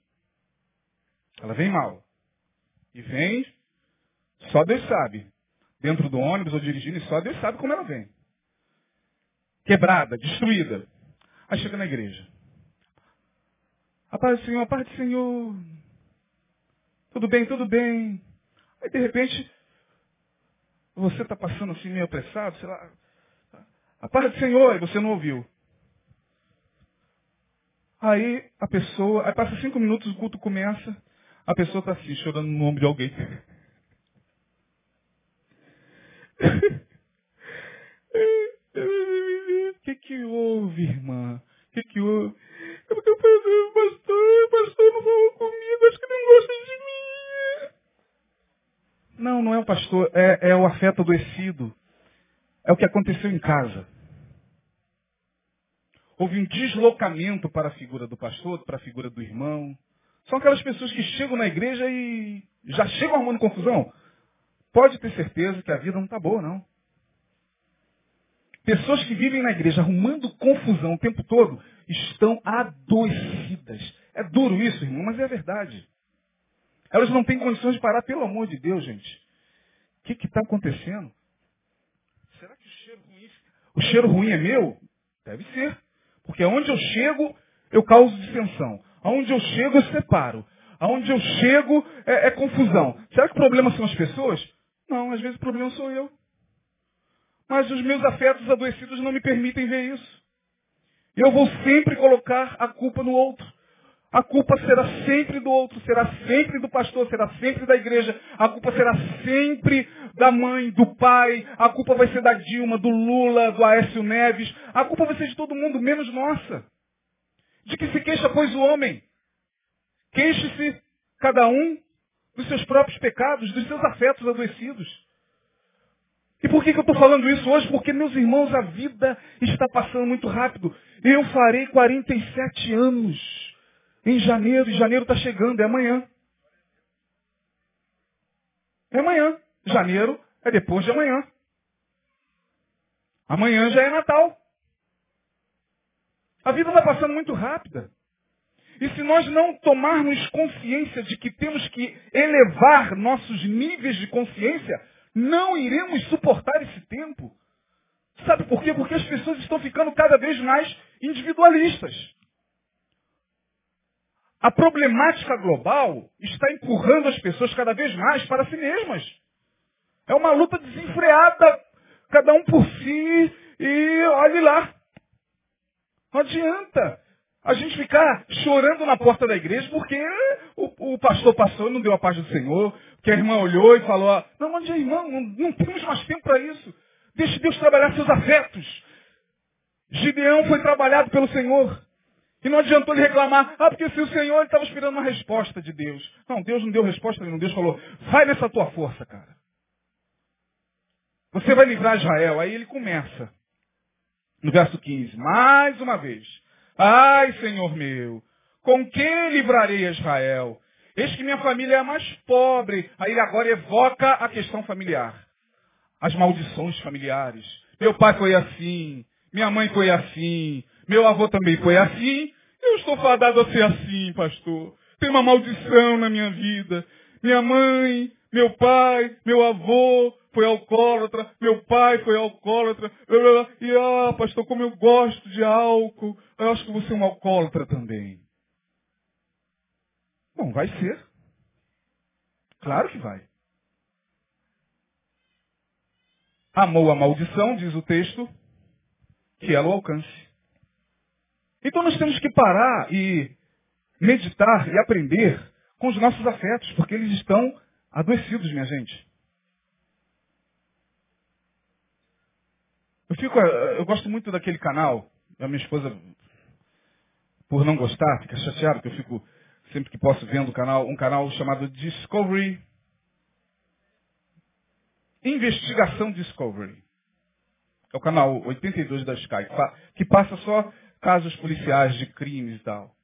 Ela vem mal. E vem, só Deus sabe. Dentro do ônibus ou dirigindo, só Deus sabe como ela vem quebrada, destruída. Aí chega na igreja. A paz do Senhor, a paz do Senhor. Tudo bem, tudo bem. Aí de repente, você está passando assim meio apressado, sei lá. A paz do Senhor, e você não ouviu. Aí a pessoa, aí passa cinco minutos, o culto começa, a pessoa está assim, chorando no ombro de alguém. O que que houve, irmã? O que que houve? É porque o pastor, o pastor não falou comigo, acho que não gosta de mim. Não, não é o pastor, é, é o afeto adoecido. É o que aconteceu em casa. Houve um deslocamento para a figura do pastor, para a figura do irmão. São aquelas pessoas que chegam na igreja e já chegam arrumando confusão. Pode ter certeza que a vida não está boa, não. Pessoas que vivem na igreja arrumando confusão o tempo todo estão adoecidas. É duro isso, irmão, mas é a verdade. Elas não têm condições de parar, pelo amor de Deus, gente. O que está acontecendo? Será que o cheiro ruim, o cheiro ruim é meu? Deve ser. Porque aonde eu chego, eu causo dissensão. Aonde eu chego, eu separo. Aonde eu chego, é, é confusão. Será que o problema são as pessoas? Não, às vezes o problema sou eu. Mas os meus afetos adoecidos não me permitem ver isso. Eu vou sempre colocar a culpa no outro. A culpa será sempre do outro, será sempre do pastor, será sempre da igreja. A culpa será sempre da mãe, do pai. A culpa vai ser da Dilma, do Lula, do Aécio Neves. A culpa vai ser de todo mundo, menos nossa. De que se queixa, pois, o homem? Queixe-se cada um dos seus próprios pecados, dos seus afetos adoecidos. E por que, que eu estou falando isso hoje? Porque, meus irmãos, a vida está passando muito rápido. Eu farei 47 anos em janeiro, e janeiro está chegando, é amanhã. É amanhã. Janeiro é depois de amanhã. Amanhã já é Natal. A vida está passando muito rápida. E se nós não tomarmos consciência de que temos que elevar nossos níveis de consciência, não iremos suportar esse tempo. Sabe por quê? Porque as pessoas estão ficando cada vez mais individualistas. A problemática global está empurrando as pessoas cada vez mais para si mesmas. É uma luta desenfreada, cada um por si, e olhe lá. Não adianta a gente ficar chorando na porta da igreja porque o, o pastor passou e não deu a paz do Senhor, que a irmã olhou e falou, não, mas irmão, não, não temos mais tempo para isso. Deixe Deus trabalhar seus afetos. Gideão foi trabalhado pelo Senhor. E não adiantou ele reclamar, ah, porque se o Senhor estava esperando uma resposta de Deus. Não, Deus não deu resposta nenhuma. Deus falou, vai nessa tua força, cara. Você vai livrar Israel. Aí ele começa. No verso 15, mais uma vez. Ai, Senhor meu, Com quem livrarei Israel? Eis que minha família é a mais pobre. Aí ele agora evoca a questão familiar. As maldições familiares. Meu pai foi assim. Minha mãe foi assim. Meu avô também foi assim. Eu estou fadado a ser assim, pastor. Tem uma maldição na minha vida. Minha mãe, meu pai, meu avô foi alcoólatra, meu pai foi alcoólatra. E ah, pastor, como eu gosto de álcool, eu acho que você é um alcoólatra também. Bom, vai ser. Claro que vai. Amou a maldição, diz o texto, que ela o alcance. Então nós temos que parar e meditar e aprender com os nossos afetos, porque eles estão adoecidos, minha gente. Eu fico, eu gosto muito daquele canal. A minha esposa, por não gostar, fica chateada, porque eu fico sempre que posso vendo o canal, um canal chamado Discovery Investigação Discovery. É o canal 82 da Sky, que passa só casos policiais de crimes e tal.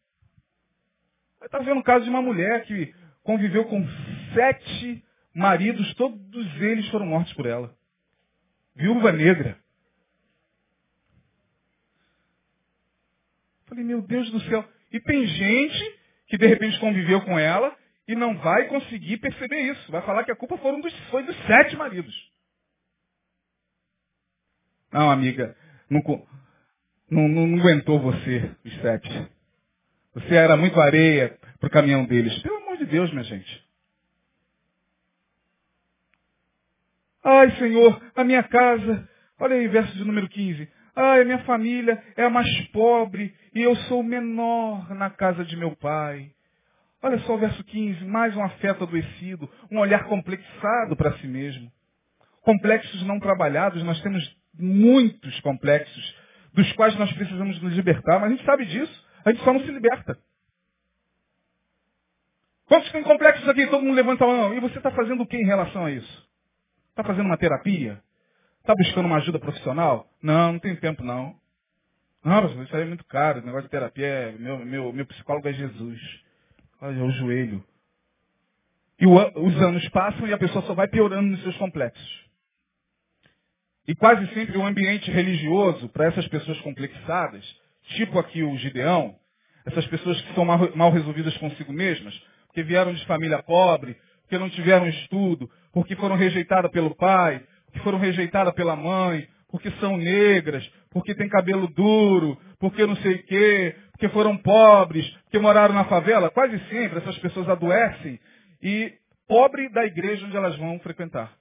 Está vendo o caso de uma mulher que conviveu com sete maridos, todos eles foram mortos por ela. Viúva negra. Falei, meu Deus do céu. E tem gente que de repente conviveu com ela e não vai conseguir perceber isso. Vai falar que a culpa foram dos, foi dos sete maridos. Não, amiga, não, não, não aguentou você, os sete. Você era muito areia para o caminhão deles. Pelo amor de Deus, minha gente. Ai, Senhor, a minha casa. Olha aí, verso de número 15. Ai, minha família é a mais pobre e eu sou o menor na casa de meu pai. Olha só o verso 15, mais um afeto adoecido, um olhar complexado para si mesmo. Complexos não trabalhados, nós temos muitos complexos, dos quais nós precisamos nos libertar, mas a gente sabe disso, a gente só não se liberta. Quantos tem complexos aqui? Todo mundo levanta a mão. E você está fazendo o que em relação a isso? Está fazendo uma terapia? Está buscando uma ajuda profissional? Não, não tem tempo não. Não, isso aí é muito caro. O negócio de terapia é. Meu, meu, meu psicólogo é Jesus. Olha, é o joelho. E o, os anos passam e a pessoa só vai piorando nos seus complexos. E quase sempre o ambiente religioso, para essas pessoas complexadas, tipo aqui o Gideão, essas pessoas que são mal, mal resolvidas consigo mesmas, porque vieram de família pobre, porque não tiveram estudo, porque foram rejeitadas pelo pai, porque foram rejeitadas pela mãe, porque são negras, porque têm cabelo duro, porque não sei o quê, porque foram pobres, porque moraram na favela. Quase sempre essas pessoas adoecem e pobre da igreja onde elas vão frequentar.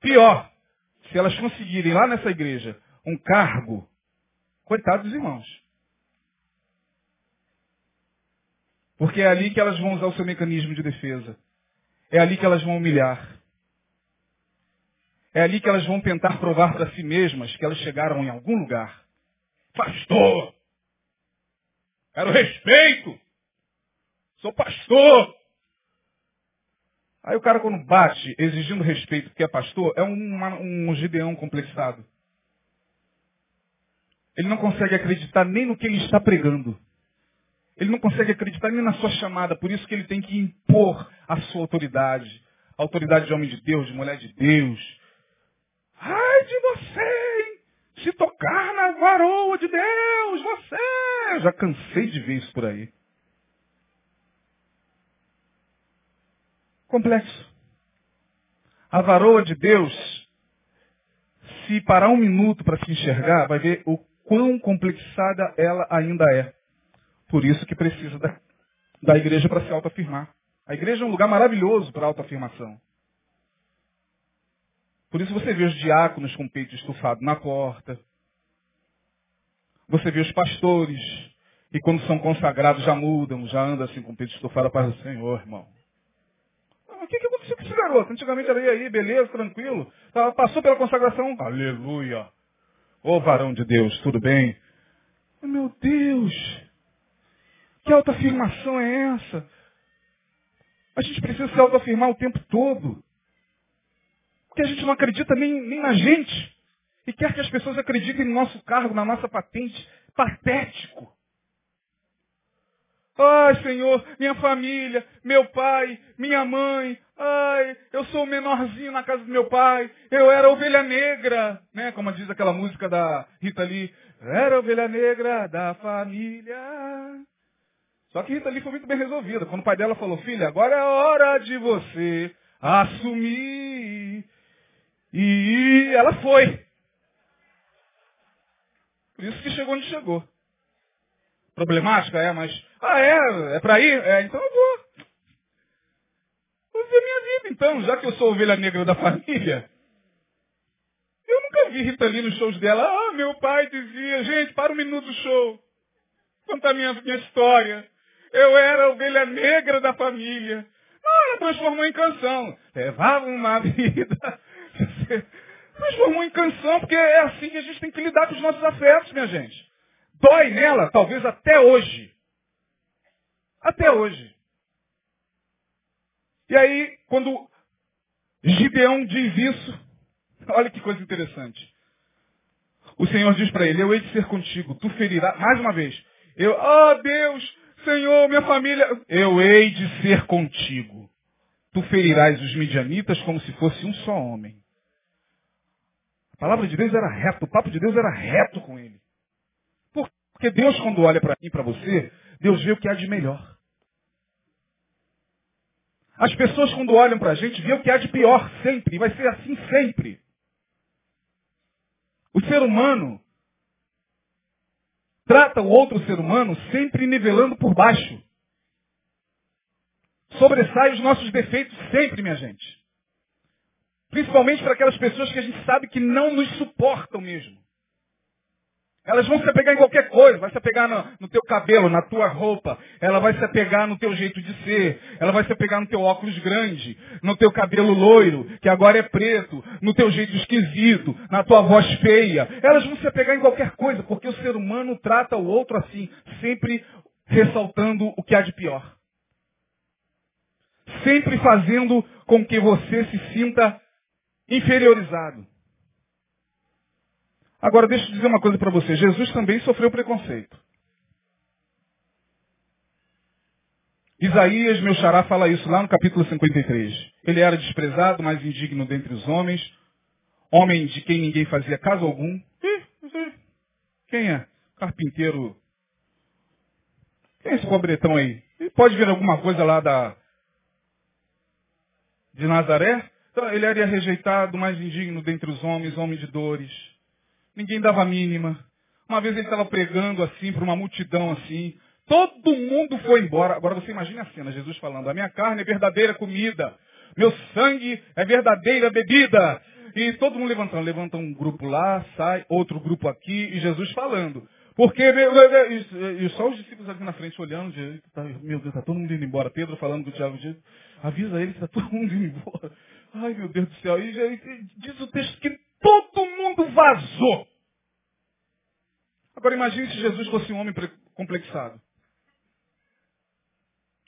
Pior, se elas conseguirem lá nessa igreja um cargo, coitados dos irmãos. Porque é ali que elas vão usar o seu mecanismo de defesa. É ali que elas vão humilhar. É ali que elas vão tentar provar para si mesmas que elas chegaram em algum lugar. Pastor! Quero respeito! Sou pastor! Aí o cara quando bate exigindo respeito porque é pastor, é um, um gideão complexado. Ele não consegue acreditar nem no que ele está pregando. Ele não consegue acreditar nem na sua chamada, por isso que ele tem que impor a sua autoridade. A autoridade de homem de Deus, de mulher de Deus. Ai de você, hein? Se tocar na varoa de Deus, você! Eu já cansei de ver isso por aí. Complexo. A varoa de Deus, se parar um minuto para se enxergar, vai ver o quão complexada ela ainda é. Por isso que precisa da, da igreja para se autoafirmar. A igreja é um lugar maravilhoso para autoafirmação. Por isso você vê os diáconos com o peito estufado na porta. Você vê os pastores, e quando são consagrados já mudam, já andam assim com o peito estufado para o Senhor, irmão. O que, que aconteceu com esse garoto? Antigamente era aí, beleza, tranquilo. Passou pela consagração, aleluia. Ô varão de Deus, tudo bem? Meu Deus, que autoafirmação é essa? A gente precisa se autoafirmar o tempo todo. Porque a gente não acredita nem, nem na gente. E quer que as pessoas acreditem no nosso cargo, na nossa patente. Patético. Ai, Senhor, minha família, meu pai, minha mãe. Ai, eu sou o menorzinho na casa do meu pai. Eu era ovelha negra, né? Como diz aquela música da Rita Lee. Era ovelha negra da família. Só que Rita Lee foi muito bem resolvida. Quando o pai dela falou, filha, agora é hora de você assumir. E ela foi. Por isso que chegou onde chegou. Problemática, é, mas. Ah, é? É pra ir? É, então eu vou. Vou viver minha vida, então, já que eu sou ovelha negra da família. Eu nunca vi Rita Lee nos shows dela. Ah, meu pai dizia, gente, para um minuto do show. A minha, minha história. Eu era a ovelha negra da família. Ah, ela transformou em canção. Levava uma vida. transformou em canção, porque é assim que a gente tem que lidar com os nossos afetos, minha gente. Dói nela, talvez até hoje. Até hoje. E aí, quando Gideão diz isso, olha que coisa interessante. O Senhor diz para ele, eu hei de ser contigo, tu ferirás, mais uma vez. Eu, oh Deus, Senhor, minha família, eu hei de ser contigo. Tu ferirás os midianitas como se fosse um só homem. A palavra de Deus era reta, o papo de Deus era reto com ele. Porque Deus, quando olha para mim e para você, Deus vê o que há de melhor. As pessoas, quando olham para a gente, vê o que há de pior sempre. E vai ser assim sempre. O ser humano trata o outro ser humano sempre nivelando por baixo. Sobressai os nossos defeitos sempre, minha gente. Principalmente para aquelas pessoas que a gente sabe que não nos suportam mesmo. Elas vão se apegar em qualquer coisa, vai se apegar no, no, teu cabelo, na tua roupa, ela vai se apegar no teu jeito de ser, ela vai se apegar no teu óculos grande, no teu cabelo loiro, que agora é preto, no teu jeito esquisito, na tua voz feia. Elas vão se apegar em qualquer coisa, porque o ser humano trata o outro assim, sempre ressaltando o que há de pior. Sempre fazendo com que você se sinta inferiorizado. Agora, deixa eu dizer uma coisa para você. Jesus também sofreu preconceito. Isaías, meu xará, fala isso lá no capítulo 53. Ele era desprezado, mas indigno dentre os homens, homem de quem ninguém fazia caso algum. Quem é? Carpinteiro. Quem é esse pobretão aí? pode vir alguma coisa lá da de Nazaré? Então, ele era rejeitado, mais indigno dentre os homens, homem de dores ninguém dava mínima. Uma vez ele estava pregando assim para uma multidão assim. Todo mundo foi embora. Agora você imagina a cena, Jesus falando, a minha carne é verdadeira comida, meu sangue é verdadeira bebida. E todo mundo levantando, levanta um grupo lá, sai, outro grupo aqui, e Jesus falando. Porque, e só os discípulos aqui na frente olhando, tá, meu Deus, está todo mundo indo embora. Pedro falando com o Tiago, avisa ele que está todo mundo indo embora. Ai, meu Deus do céu. E diz o texto que todo mundo vazou. Agora imagine se Jesus fosse um homem complexado.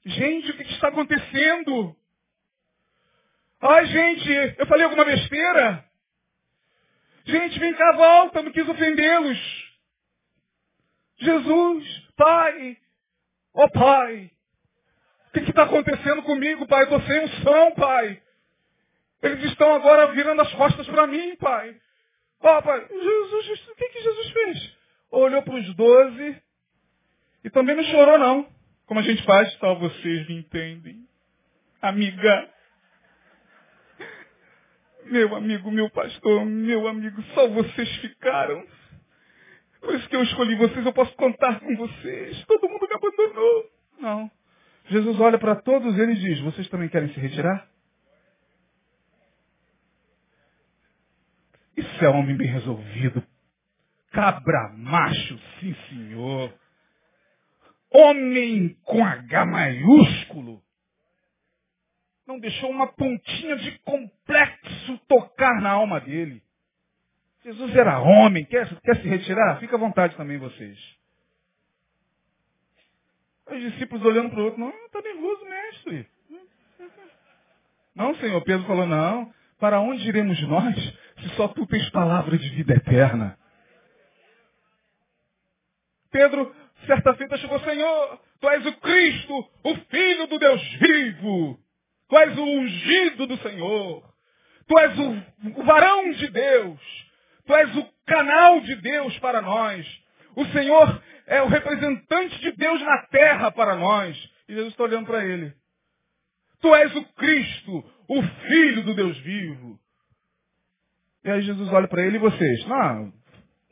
Gente, o que está acontecendo? Ai, gente, eu falei alguma besteira? Gente, vem cá, volta, não quis ofendê-los. Jesus, Pai, ó oh, Pai, o que está acontecendo comigo, Pai? Estou sem unção, Pai. Eles estão agora virando as costas para mim, Pai. Ó, oh, Pai, Jesus, o que, que Jesus fez? Olhou para os doze e também não chorou, não. Como a gente faz, só vocês me entendem. Amiga. Meu amigo, meu pastor, meu amigo, só vocês ficaram. Por isso que eu escolhi vocês, eu posso contar com vocês. Todo mundo me abandonou. Não. Jesus olha para todos eles e diz, vocês também querem se retirar? Isso é homem bem resolvido. Cabra macho, sim senhor. Homem com H maiúsculo. Não deixou uma pontinha de complexo tocar na alma dele. Jesus era homem, quer, quer se retirar? Fica à vontade também vocês. Os discípulos olhando para o outro, não, está nervoso, mestre. Não, Senhor. Pedro falou, não. Para onde iremos nós se só tu tens palavra de vida eterna? Pedro, certa feita, chegou, Senhor, Tu és o Cristo, o Filho do Deus vivo. Tu és o ungido do Senhor. Tu és o, o varão de Deus. Tu és o canal de Deus para nós. O Senhor é o representante de Deus na terra para nós. E Jesus está olhando para ele. Tu és o Cristo, o Filho do Deus vivo. E aí Jesus olha para ele e vocês. Não,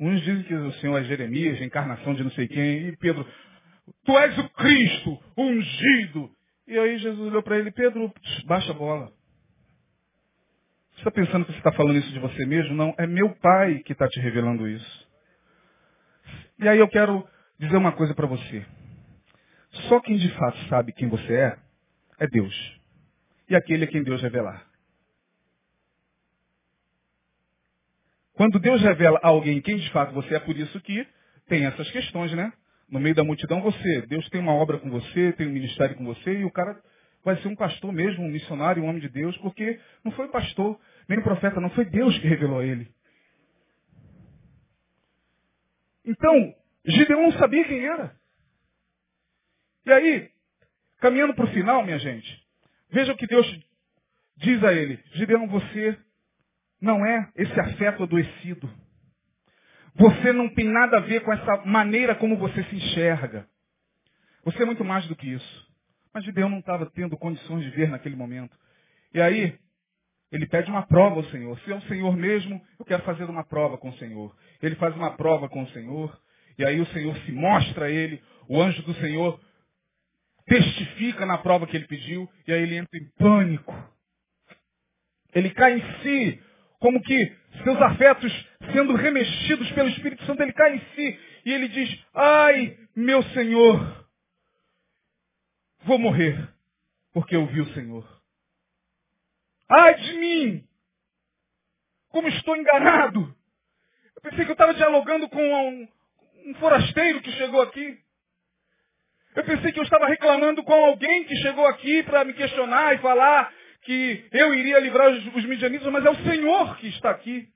uns dizem que o Senhor é Jeremias, encarnação de não sei quem. E Pedro, tu és o Cristo, ungido. E aí Jesus olhou para ele, Pedro, baixa a bola. Você está pensando que você está falando isso de você mesmo? Não, é meu pai que está te revelando isso. E aí eu quero dizer uma coisa para você. Só quem de fato sabe quem você é, é Deus. E aquele é quem Deus revelar. Quando Deus revela a alguém quem de fato você é, por isso que tem essas questões, né? No meio da multidão, você, Deus tem uma obra com você, tem um ministério com você, e o cara vai ser um pastor mesmo, um missionário, um homem de Deus, porque não foi o pastor, nem o profeta, não foi Deus que revelou a ele. Então, Gideão não sabia quem era. E aí, caminhando para o final, minha gente, veja o que Deus diz a ele. Gideão, você não é esse afeto adoecido. Você não tem nada a ver com essa maneira como você se enxerga. Você é muito mais do que isso. Mas Gideão não estava tendo condições de ver naquele momento. E aí, ele pede uma prova ao Senhor. Se é o Senhor mesmo, eu quero fazer uma prova com o Senhor. Ele faz uma prova com o Senhor. E aí o Senhor se mostra a ele. O anjo do Senhor testifica na prova que ele pediu. E aí ele entra em pânico. Ele cai em si como que seus afetos sendo remexidos pelo Espírito Santo, ele cai em si e ele diz, ai, meu Senhor, vou morrer, porque eu vi o Senhor. Ai de mim, como estou enganado. Eu pensei que eu estava dialogando com um, um forasteiro que chegou aqui. Eu pensei que eu estava reclamando com alguém que chegou aqui para me questionar e falar que eu iria livrar os, os midianitas, mas é o Senhor que está aqui.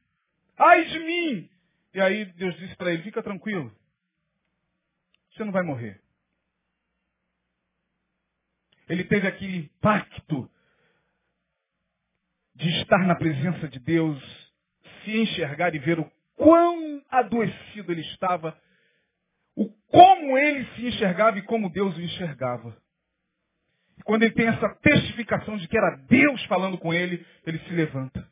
Ai de mim! E aí Deus disse para ele, fica tranquilo. Você não vai morrer. Ele teve aquele impacto de estar na presença de Deus, se enxergar e ver o quão adoecido ele estava, o como ele se enxergava e como Deus o enxergava. Quando ele tem essa testificação de que era Deus falando com ele, ele se levanta.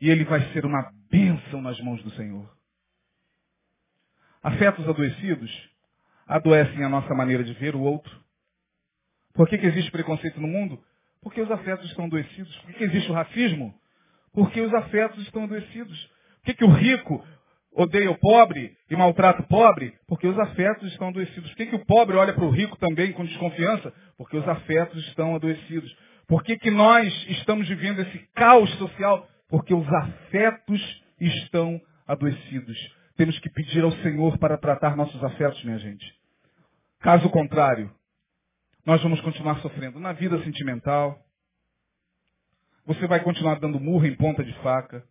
E ele vai ser uma bênção nas mãos do Senhor. Afetos adoecidos adoecem a nossa maneira de ver o outro. Por que, que existe preconceito no mundo? Porque os afetos estão adoecidos. Por que, que existe o racismo? Porque os afetos estão adoecidos. Por que, que o rico odeia o pobre e maltrata o pobre? Porque os afetos estão adoecidos. Por que, que o pobre olha para o rico também com desconfiança? Porque os afetos estão adoecidos. Por que, que nós estamos vivendo esse caos social? Porque os afetos estão adoecidos. Temos que pedir ao Senhor para tratar nossos afetos, minha gente. Caso contrário, nós vamos continuar sofrendo na vida sentimental. Você vai continuar dando murro em ponta de faca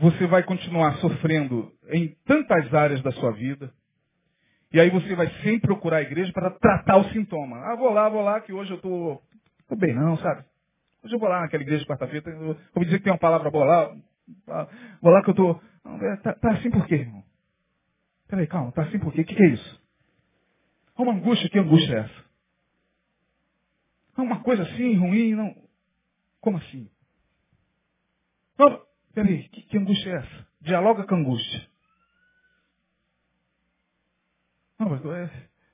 você vai continuar sofrendo em tantas áreas da sua vida. E aí você vai sempre procurar a igreja para tratar o sintoma. Ah, vou lá, vou lá, que hoje eu estou tô, tô bem não, sabe? Hoje eu vou lá naquela igreja de quarta-feira, vou dizer que tem uma palavra boa lá. Vou lá que eu estou... É, tá, tá, assim por quê, irmão? Peraí, calma, tá assim por quê? O que, que é isso? É uma angústia, que angústia é essa? É uma coisa assim, ruim, não... Como assim? Peraí, que, que angústia é essa? Dialoga com a angústia. Não, mas é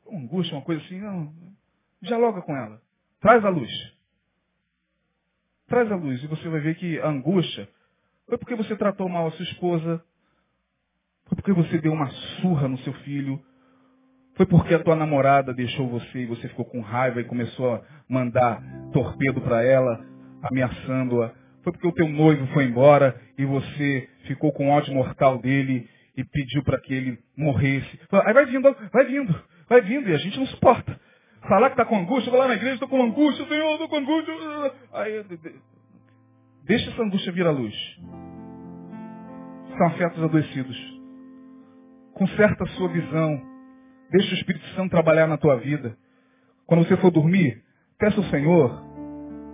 uma angústia, uma coisa assim, não. Dialoga com ela. Traz a luz. Traz a luz e você vai ver que a angústia foi porque você tratou mal a sua esposa, foi porque você deu uma surra no seu filho, foi porque a tua namorada deixou você e você ficou com raiva e começou a mandar torpedo para ela, ameaçando-a foi porque o teu noivo foi embora e você ficou com ódio mortal dele e pediu para que ele morresse. Aí vai vindo, vai vindo, vai vindo, e a gente não suporta. Falar que está com angústia, vou lá na igreja, estou com angústia, Senhor, estou com angústia. Aí, deixa essa angústia vir à luz. São afetos adoecidos. Conserta a sua visão. Deixa o Espírito Santo trabalhar na tua vida. Quando você for dormir, peça ao Senhor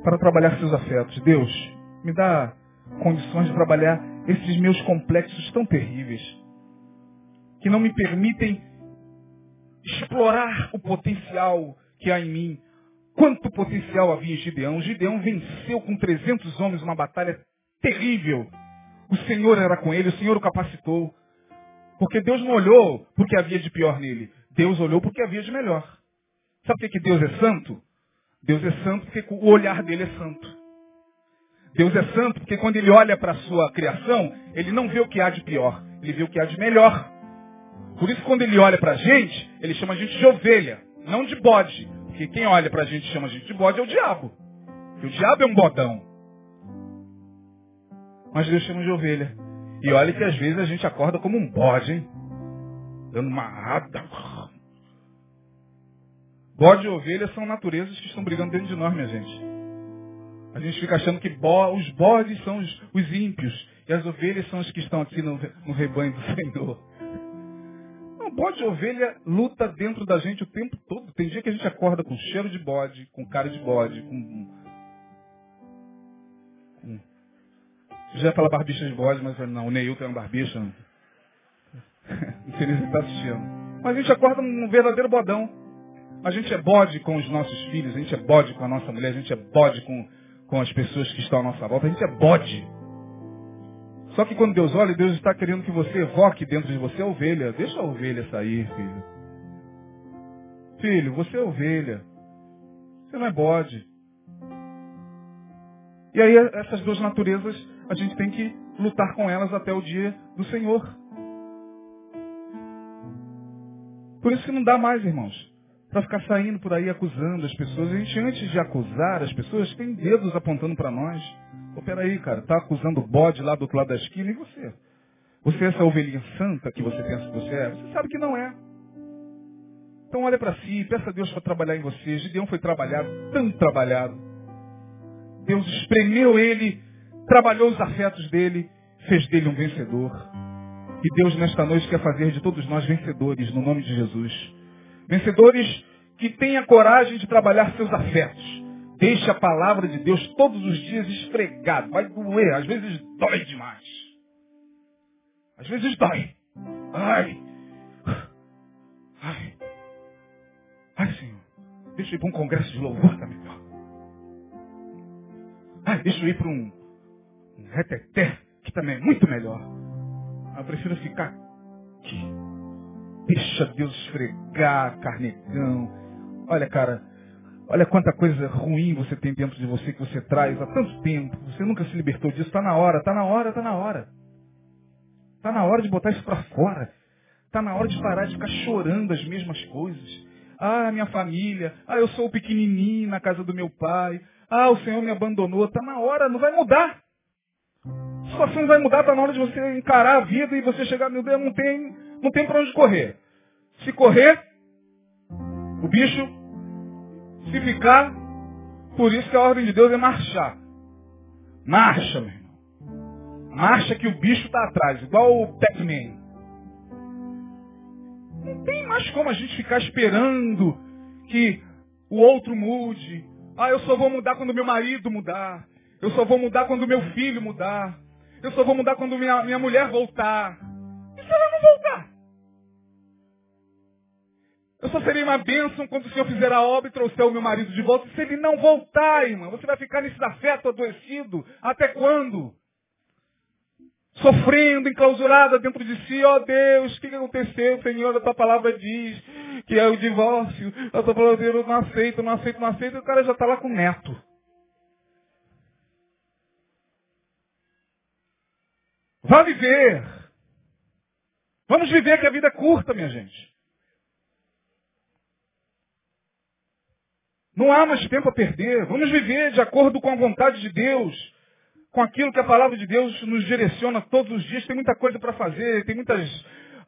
para trabalhar seus afetos. Deus, me dá condições de trabalhar esses meus complexos tão terríveis, que não me permitem explorar o potencial que há em mim. Quanto potencial havia em Gideão? Gideão venceu com 300 homens uma batalha terrível. O Senhor era com ele, o Senhor o capacitou. Porque Deus não olhou porque havia de pior nele. Deus olhou porque havia de melhor. Sabe por que Deus é santo? Deus é santo porque o olhar dele é santo. Deus é santo porque quando ele olha para a sua criação, ele não vê o que há de pior, ele vê o que há de melhor. Por isso, quando ele olha para a gente, ele chama a gente de ovelha, não de bode. Porque quem olha para a gente e chama a gente de bode é o diabo. Porque o diabo é um bodão. Mas Deus chama de ovelha. E olha que às vezes a gente acorda como um bode, hein? Dando uma rada. Bode e ovelha são naturezas que estão brigando dentro de nós, minha gente. A gente fica achando que bo os bodes são os, os, ímpios e as ovelhas são as que estão aqui no, no rebanho do Senhor. Não, bode e ovelha luta dentro da gente o tempo todo. Tem dia que a gente acorda com cheiro de bode, com cara de bode, com. com... Já ia falar barbicha de bode, mas não, o Neil tem uma barbicha. Não, não sei nem se está assistindo. Mas a gente acorda um verdadeiro bodão. A gente é bode com os nossos filhos, a gente é bode com a nossa mulher, a gente é bode com, com as pessoas que estão à nossa volta, a gente é bode. Só que quando Deus olha, Deus está querendo que você evoque dentro de você a ovelha. Deixa a ovelha sair, filho. Filho, você é ovelha. Você não é bode. E aí essas duas naturezas a gente tem que lutar com elas até o dia do Senhor. Por isso que não dá mais, irmãos para ficar saindo por aí acusando as pessoas. A gente, antes de acusar as pessoas, tem dedos apontando para nós. Pô, peraí, cara, tá acusando o bode lá do outro lado da esquina e você? Você é essa ovelhinha santa que você pensa que você é? Você sabe que não é. Então olha para si, peça a Deus para trabalhar em você. Gideão foi trabalhado, tão trabalhado. Deus espremeu ele, trabalhou os afetos dele, fez dele um vencedor. E Deus nesta noite quer fazer de todos nós vencedores, no nome de Jesus. Vencedores que têm a coragem de trabalhar seus afetos. Deixe a palavra de Deus todos os dias esfregado. Vai doer. Às vezes dói demais. Às vezes dói. Ai. Ai. Ai, Senhor. Deixa eu ir para um congresso de louvor, tá melhor. Ai, deixa eu ir para um, um reteté, que também é muito melhor. Eu prefiro ficar aqui. Deixa Deus esfregar, carnegão. Olha, cara, olha quanta coisa ruim você tem dentro de você que você traz há tanto tempo. Você nunca se libertou disso. Está na hora, está na hora, está na hora. Está na hora de botar isso para fora. Está na hora de parar de ficar chorando as mesmas coisas. Ah, minha família. Ah, eu sou o pequenininho na casa do meu pai. Ah, o Senhor me abandonou. Está na hora, não vai mudar. A situação vai mudar, está na hora de você encarar a vida e você chegar, meu Deus, não tem, não tem para onde correr. Se correr, o bicho, se ficar, por isso que a ordem de Deus é marchar. Marcha, meu irmão. Marcha que o bicho está atrás, igual o Pac-Man. Não tem mais como a gente ficar esperando que o outro mude. Ah, eu só vou mudar quando meu marido mudar. Eu só vou mudar quando meu filho mudar. Eu só vou mudar quando minha, minha mulher voltar. E se ela não voltar? Eu só serei uma bênção quando o Senhor fizer a obra e trouxer o meu marido de volta. Se ele não voltar, irmã, você vai ficar nesse afeto adoecido. Até quando? Sofrendo, enclausurada dentro de si, ó oh, Deus, o que aconteceu, Senhor? A tua palavra diz que é o divórcio. A tua palavra diz, eu não aceito, não aceito, não aceito. E o cara já está lá com neto. Vá viver. Vamos viver que a vida é curta, minha gente. Não há mais tempo a perder. Vamos viver de acordo com a vontade de Deus, com aquilo que a palavra de Deus nos direciona todos os dias. Tem muita coisa para fazer, tem muitas.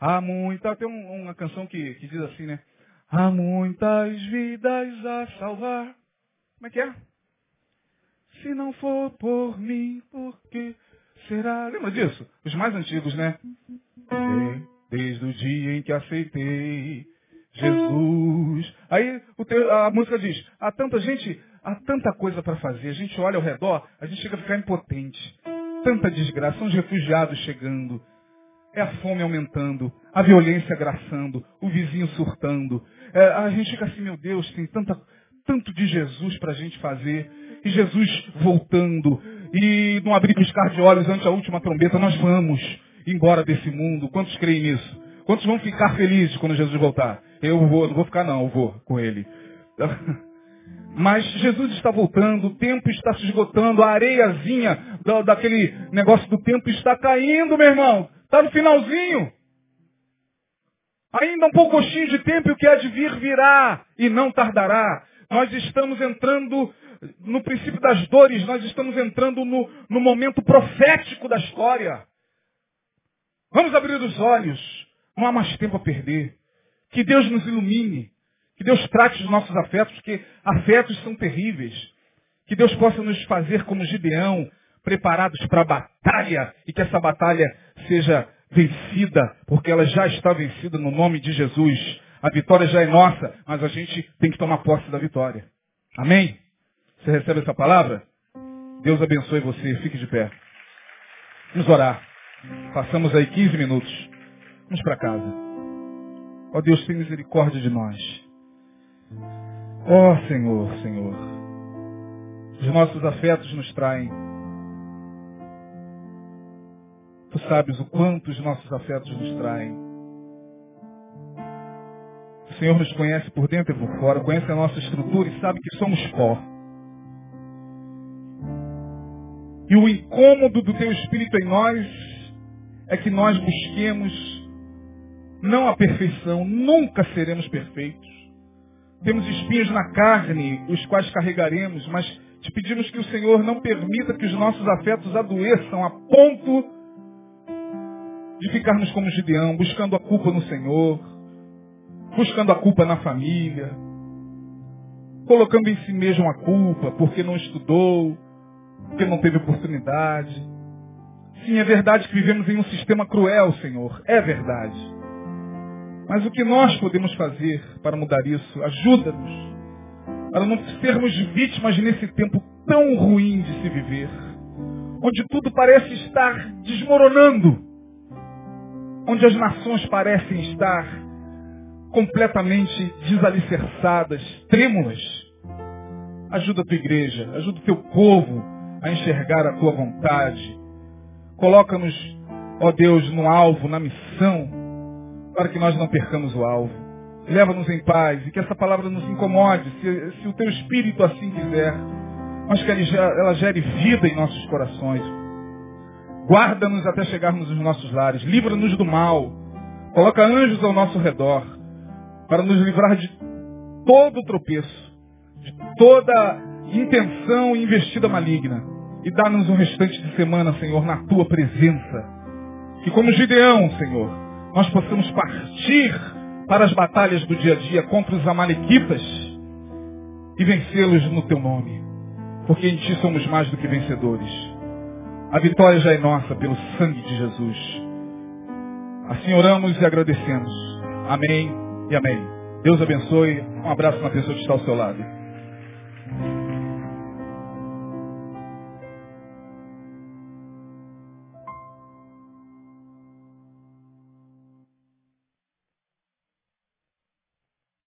Há muita. Tem uma canção que, que diz assim, né? Há muitas vidas a salvar. Como é que é? Se não for por mim, por que será? Lembra disso? Os mais antigos, né? desde o dia em que aceitei Jesus. Aí a música diz, há tanta gente, há tanta coisa para fazer. A gente olha ao redor, a gente chega a ficar impotente. Tanta desgraça, são os refugiados chegando. É a fome aumentando, a violência agraçando, o vizinho surtando. É, a gente fica assim, meu Deus, tem tanta, tanto de Jesus para a gente fazer. E Jesus voltando. E não abrir piscar de olhos ante a última trombeta, nós vamos embora desse mundo. Quantos creem nisso? Quantos vão ficar felizes quando Jesus voltar? Eu vou, não vou ficar não, eu vou com ele. Mas Jesus está voltando, o tempo está se esgotando, a areiazinha da, daquele negócio do tempo está caindo, meu irmão. Está no finalzinho. Ainda um pouquinho de tempo e o que há de vir virá e não tardará. Nós estamos entrando no princípio das dores, nós estamos entrando no, no momento profético da história. Vamos abrir os olhos. Não há mais tempo a perder. Que Deus nos ilumine. Que Deus trate os nossos afetos, porque afetos são terríveis. Que Deus possa nos fazer como Gideão, preparados para a batalha e que essa batalha seja vencida, porque ela já está vencida no nome de Jesus. A vitória já é nossa, mas a gente tem que tomar posse da vitória. Amém? Você recebe essa palavra? Deus abençoe você. Fique de pé. Vamos orar. Passamos aí 15 minutos. Vamos para casa. Ó Deus, tem misericórdia de nós. Ó Senhor, Senhor. Os nossos afetos nos traem. Tu sabes o quanto os nossos afetos nos traem. O Senhor nos conhece por dentro e por fora, conhece a nossa estrutura e sabe que somos pó. E o incômodo do teu Espírito em nós é que nós busquemos não a perfeição, nunca seremos perfeitos. Temos espinhos na carne, os quais carregaremos, mas te pedimos que o Senhor não permita que os nossos afetos adoeçam a ponto de ficarmos como Gideão, buscando a culpa no Senhor, buscando a culpa na família, colocando em si mesmo a culpa porque não estudou, porque não teve oportunidade. Sim, é verdade que vivemos em um sistema cruel, Senhor. É verdade. Mas o que nós podemos fazer para mudar isso? Ajuda-nos. Para não sermos vítimas nesse tempo tão ruim de se viver. Onde tudo parece estar desmoronando. Onde as nações parecem estar completamente desalicerçadas, trêmulas. Ajuda a tua igreja, ajuda o teu povo a enxergar a tua vontade. Coloca-nos, ó Deus, no alvo, na missão para que nós não percamos o alvo. Leva-nos em paz e que essa palavra nos incomode, se, se o teu Espírito assim quiser, mas que ela gere vida em nossos corações. Guarda-nos até chegarmos nos nossos lares, livra-nos do mal, coloca anjos ao nosso redor, para nos livrar de todo tropeço, de toda intenção e investida maligna, e dá-nos um restante de semana, Senhor, na tua presença. Que como Gideão, Senhor, nós possamos partir para as batalhas do dia a dia contra os amalequitas e vencê-los no teu nome. Porque em ti somos mais do que vencedores. A vitória já é nossa pelo sangue de Jesus. Assim oramos e agradecemos. Amém e amém. Deus abençoe. Um abraço na pessoa que está ao seu lado.